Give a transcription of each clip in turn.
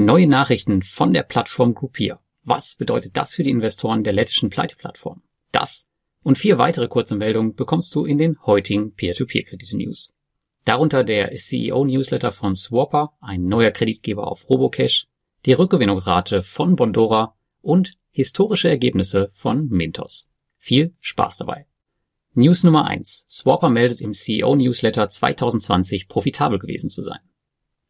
Neue Nachrichten von der Plattform Groupier. Was bedeutet das für die Investoren der lettischen Pleiteplattform? Das und vier weitere kurze Meldungen bekommst du in den heutigen Peer-to-Peer-Kredite-News. Darunter der CEO-Newsletter von Swapper, ein neuer Kreditgeber auf Robocash, die Rückgewinnungsrate von Bondora und historische Ergebnisse von Mintos. Viel Spaß dabei! News Nummer eins: Swapper meldet im CEO-Newsletter 2020 profitabel gewesen zu sein.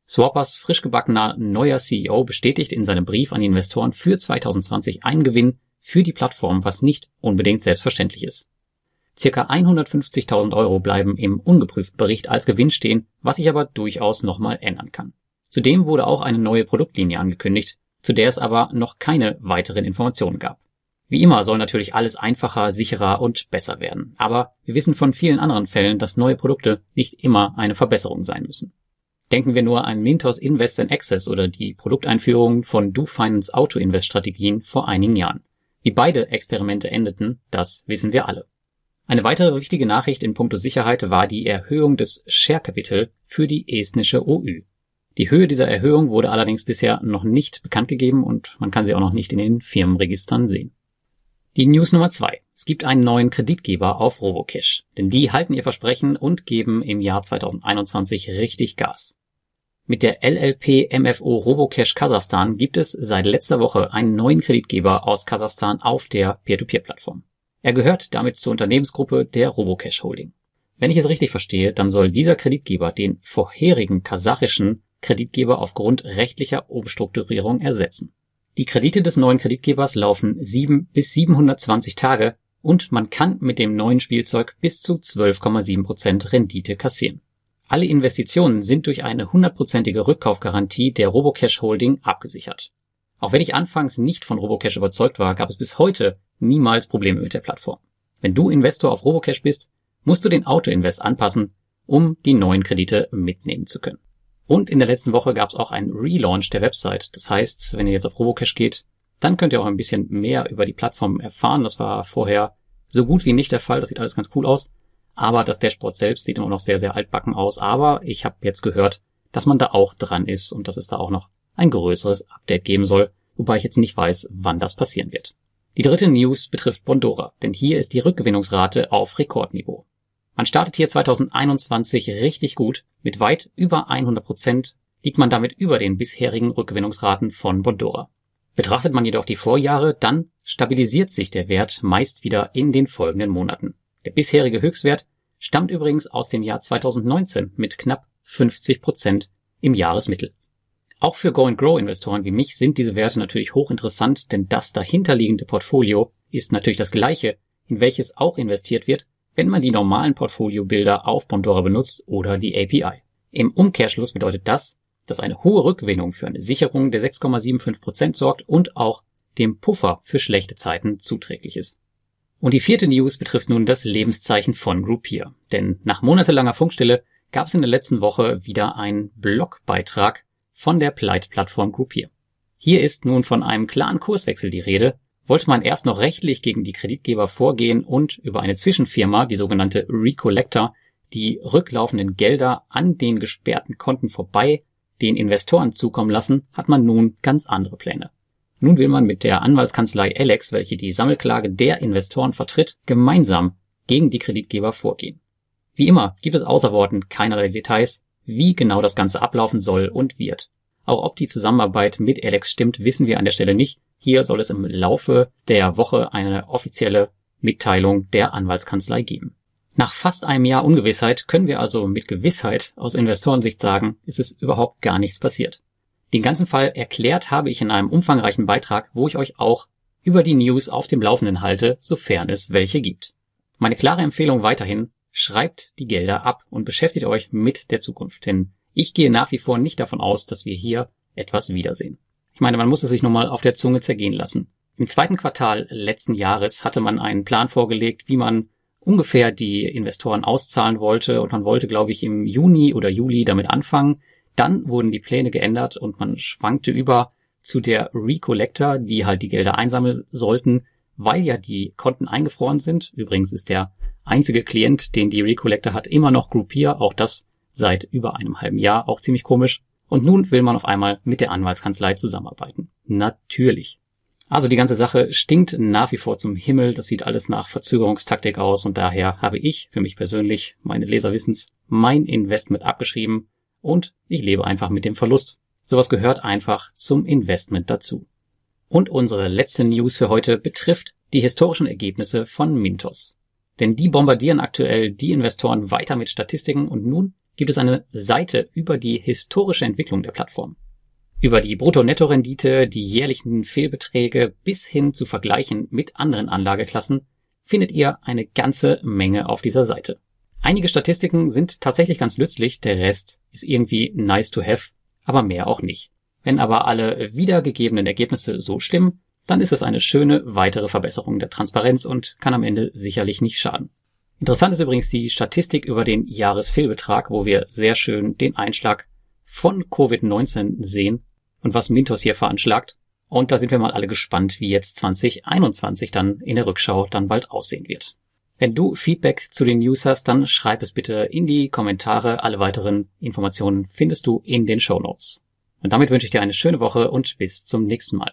Swappers frisch gebackener neuer CEO bestätigt in seinem Brief an die Investoren für 2020 einen Gewinn für die Plattform, was nicht unbedingt selbstverständlich ist. Circa 150.000 Euro bleiben im ungeprüften Bericht als Gewinn stehen, was sich aber durchaus nochmal ändern kann. Zudem wurde auch eine neue Produktlinie angekündigt, zu der es aber noch keine weiteren Informationen gab. Wie immer soll natürlich alles einfacher, sicherer und besser werden, aber wir wissen von vielen anderen Fällen, dass neue Produkte nicht immer eine Verbesserung sein müssen. Denken wir nur an Mintos Invest in Access oder die Produkteinführung von DoFinance Auto Invest Strategien vor einigen Jahren. Wie beide Experimente endeten, das wissen wir alle. Eine weitere wichtige Nachricht in puncto Sicherheit war die Erhöhung des Share Capital für die estnische OÜ. Die Höhe dieser Erhöhung wurde allerdings bisher noch nicht bekannt gegeben und man kann sie auch noch nicht in den Firmenregistern sehen. Die News Nummer zwei: Es gibt einen neuen Kreditgeber auf Robocash, denn die halten ihr Versprechen und geben im Jahr 2021 richtig Gas. Mit der LLP MFO Robocash Kasachstan gibt es seit letzter Woche einen neuen Kreditgeber aus Kasachstan auf der Peer-to-Peer-Plattform. Er gehört damit zur Unternehmensgruppe der Robocash Holding. Wenn ich es richtig verstehe, dann soll dieser Kreditgeber den vorherigen kasachischen Kreditgeber aufgrund rechtlicher Umstrukturierung ersetzen. Die Kredite des neuen Kreditgebers laufen 7 bis 720 Tage und man kann mit dem neuen Spielzeug bis zu 12,7 Prozent Rendite kassieren. Alle Investitionen sind durch eine hundertprozentige Rückkaufgarantie der Robocash Holding abgesichert. Auch wenn ich anfangs nicht von Robocash überzeugt war, gab es bis heute niemals Probleme mit der Plattform. Wenn du Investor auf Robocash bist, musst du den Autoinvest anpassen, um die neuen Kredite mitnehmen zu können. Und in der letzten Woche gab es auch einen Relaunch der Website. Das heißt, wenn ihr jetzt auf Robocash geht, dann könnt ihr auch ein bisschen mehr über die Plattform erfahren. Das war vorher so gut wie nicht der Fall. Das sieht alles ganz cool aus. Aber das Dashboard selbst sieht immer noch sehr, sehr altbacken aus. Aber ich habe jetzt gehört, dass man da auch dran ist und dass es da auch noch ein größeres Update geben soll, wobei ich jetzt nicht weiß, wann das passieren wird. Die dritte News betrifft Bondora, denn hier ist die Rückgewinnungsrate auf Rekordniveau. Man startet hier 2021 richtig gut. Mit weit über 100 Prozent liegt man damit über den bisherigen Rückgewinnungsraten von Bondora. Betrachtet man jedoch die Vorjahre, dann stabilisiert sich der Wert meist wieder in den folgenden Monaten. Der bisherige Höchstwert stammt übrigens aus dem Jahr 2019 mit knapp 50 Prozent im Jahresmittel. Auch für Go-and-Grow-Investoren wie mich sind diese Werte natürlich hochinteressant, denn das dahinterliegende Portfolio ist natürlich das gleiche, in welches auch investiert wird, wenn man die normalen Portfoliobilder auf Bondora benutzt oder die API. Im Umkehrschluss bedeutet das, dass eine hohe Rückgewinnung für eine Sicherung der 6,75 Prozent sorgt und auch dem Puffer für schlechte Zeiten zuträglich ist. Und die vierte News betrifft nun das Lebenszeichen von Groupier. Denn nach monatelanger Funkstille gab es in der letzten Woche wieder einen Blogbeitrag von der Pleite-Plattform Groupier. Hier ist nun von einem klaren Kurswechsel die Rede. Wollte man erst noch rechtlich gegen die Kreditgeber vorgehen und über eine Zwischenfirma, die sogenannte Recollector, die rücklaufenden Gelder an den gesperrten Konten vorbei den Investoren zukommen lassen, hat man nun ganz andere Pläne. Nun will man mit der Anwaltskanzlei Alex, welche die Sammelklage der Investoren vertritt, gemeinsam gegen die Kreditgeber vorgehen. Wie immer gibt es außer Worten keinerlei Details, wie genau das Ganze ablaufen soll und wird. Auch ob die Zusammenarbeit mit Alex stimmt, wissen wir an der Stelle nicht. Hier soll es im Laufe der Woche eine offizielle Mitteilung der Anwaltskanzlei geben. Nach fast einem Jahr Ungewissheit können wir also mit Gewissheit aus Investorensicht sagen, es ist überhaupt gar nichts passiert. Den ganzen Fall erklärt habe ich in einem umfangreichen Beitrag, wo ich euch auch über die News auf dem Laufenden halte, sofern es welche gibt. Meine klare Empfehlung weiterhin, schreibt die Gelder ab und beschäftigt euch mit der Zukunft, denn ich gehe nach wie vor nicht davon aus, dass wir hier etwas wiedersehen. Ich meine, man muss es sich nun mal auf der Zunge zergehen lassen. Im zweiten Quartal letzten Jahres hatte man einen Plan vorgelegt, wie man ungefähr die Investoren auszahlen wollte und man wollte, glaube ich, im Juni oder Juli damit anfangen. Dann wurden die Pläne geändert und man schwankte über zu der Recollector, die halt die Gelder einsammeln sollten, weil ja die Konten eingefroren sind. Übrigens ist der einzige Klient, den die Recollector hat, immer noch Groupier, auch das seit über einem halben Jahr, auch ziemlich komisch. Und nun will man auf einmal mit der Anwaltskanzlei zusammenarbeiten. Natürlich. Also die ganze Sache stinkt nach wie vor zum Himmel. Das sieht alles nach Verzögerungstaktik aus und daher habe ich für mich persönlich, meine Leser wissen's, mein Investment abgeschrieben und ich lebe einfach mit dem Verlust. Sowas gehört einfach zum Investment dazu. Und unsere letzte News für heute betrifft die historischen Ergebnisse von Mintos. Denn die bombardieren aktuell die Investoren weiter mit Statistiken und nun gibt es eine Seite über die historische Entwicklung der Plattform. Über die Brutto-Netto-Rendite, die jährlichen Fehlbeträge bis hin zu Vergleichen mit anderen Anlageklassen findet ihr eine ganze Menge auf dieser Seite. Einige Statistiken sind tatsächlich ganz nützlich, der Rest ist irgendwie nice to have, aber mehr auch nicht. Wenn aber alle wiedergegebenen Ergebnisse so stimmen, dann ist es eine schöne weitere Verbesserung der Transparenz und kann am Ende sicherlich nicht schaden. Interessant ist übrigens die Statistik über den Jahresfehlbetrag, wo wir sehr schön den Einschlag von Covid-19 sehen und was Mintos hier veranschlagt. Und da sind wir mal alle gespannt, wie jetzt 2021 dann in der Rückschau dann bald aussehen wird. Wenn du Feedback zu den News hast, dann schreib es bitte in die Kommentare. Alle weiteren Informationen findest du in den Show Notes. Und damit wünsche ich dir eine schöne Woche und bis zum nächsten Mal.